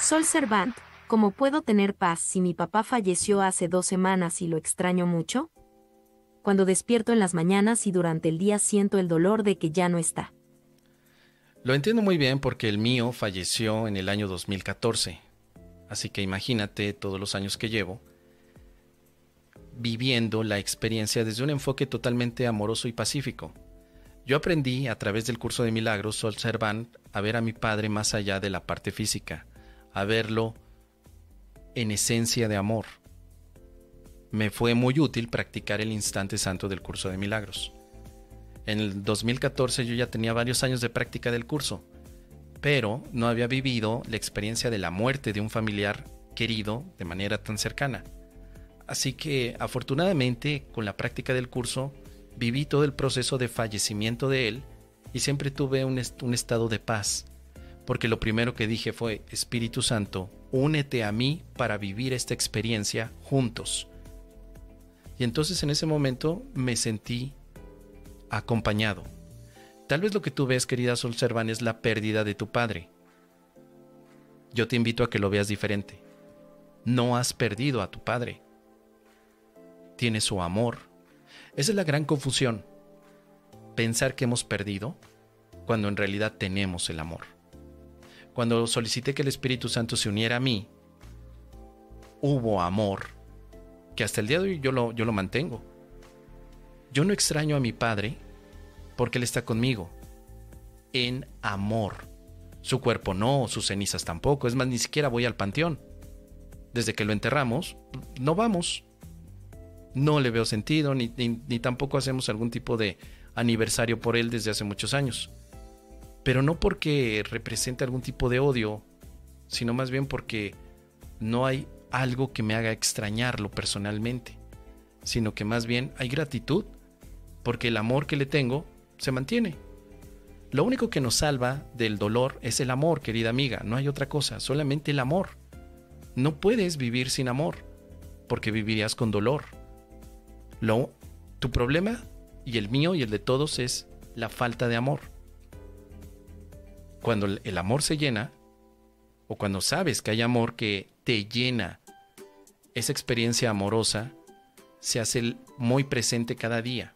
Sol Servant, ¿cómo puedo tener paz si mi papá falleció hace dos semanas y lo extraño mucho? Cuando despierto en las mañanas y durante el día siento el dolor de que ya no está. Lo entiendo muy bien porque el mío falleció en el año 2014. Así que imagínate todos los años que llevo viviendo la experiencia desde un enfoque totalmente amoroso y pacífico. Yo aprendí a través del curso de milagros Sol Servant a ver a mi padre más allá de la parte física, a verlo en esencia de amor. Me fue muy útil practicar el instante santo del curso de milagros. En el 2014 yo ya tenía varios años de práctica del curso, pero no había vivido la experiencia de la muerte de un familiar querido de manera tan cercana. Así que afortunadamente con la práctica del curso viví todo el proceso de fallecimiento de él y siempre tuve un, un estado de paz, porque lo primero que dije fue, Espíritu Santo, únete a mí para vivir esta experiencia juntos. Y entonces en ese momento me sentí acompañado. Tal vez lo que tú ves, querida Sol Servan, es la pérdida de tu padre. Yo te invito a que lo veas diferente. No has perdido a tu padre. Tienes su amor. Esa es la gran confusión. Pensar que hemos perdido cuando en realidad tenemos el amor. Cuando solicité que el Espíritu Santo se uniera a mí, hubo amor, que hasta el día de hoy yo lo, yo lo mantengo. Yo no extraño a mi padre porque Él está conmigo, en amor. Su cuerpo no, sus cenizas tampoco, es más, ni siquiera voy al panteón. Desde que lo enterramos, no vamos. No le veo sentido, ni, ni tampoco hacemos algún tipo de aniversario por él desde hace muchos años pero no porque represente algún tipo de odio, sino más bien porque no hay algo que me haga extrañarlo personalmente, sino que más bien hay gratitud, porque el amor que le tengo se mantiene. Lo único que nos salva del dolor es el amor, querida amiga, no hay otra cosa, solamente el amor. No puedes vivir sin amor, porque vivirías con dolor. Lo, tu problema y el mío y el de todos es la falta de amor. Cuando el amor se llena, o cuando sabes que hay amor que te llena, esa experiencia amorosa se hace muy presente cada día.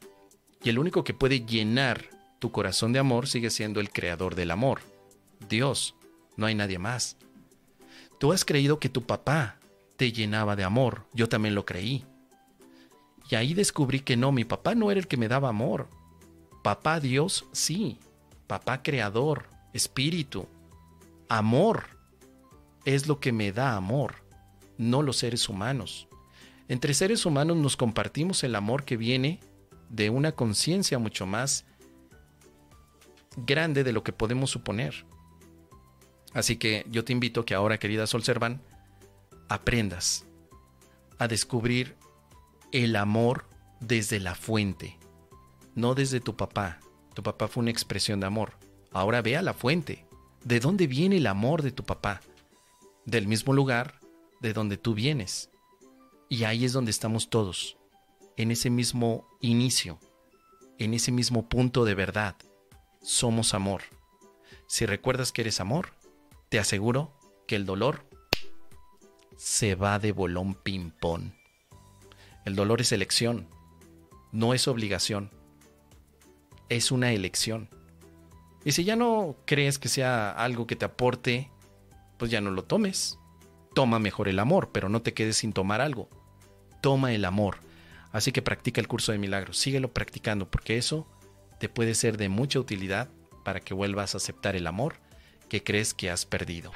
Y el único que puede llenar tu corazón de amor sigue siendo el creador del amor, Dios, no hay nadie más. Tú has creído que tu papá te llenaba de amor, yo también lo creí. Y ahí descubrí que no, mi papá no era el que me daba amor. Papá Dios sí, papá creador, espíritu, amor, es lo que me da amor, no los seres humanos. Entre seres humanos nos compartimos el amor que viene de una conciencia mucho más grande de lo que podemos suponer. Así que yo te invito que ahora, querida Sol Servan, aprendas a descubrir el amor desde la fuente, no desde tu papá. Tu papá fue una expresión de amor. Ahora ve a la fuente. ¿De dónde viene el amor de tu papá? Del mismo lugar de donde tú vienes. Y ahí es donde estamos todos, en ese mismo inicio, en ese mismo punto de verdad. Somos amor. Si recuerdas que eres amor, te aseguro que el dolor se va de bolón ping-pong. El dolor es elección, no es obligación, es una elección. Y si ya no crees que sea algo que te aporte, pues ya no lo tomes. Toma mejor el amor, pero no te quedes sin tomar algo. Toma el amor. Así que practica el curso de milagros. Síguelo practicando porque eso te puede ser de mucha utilidad para que vuelvas a aceptar el amor que crees que has perdido.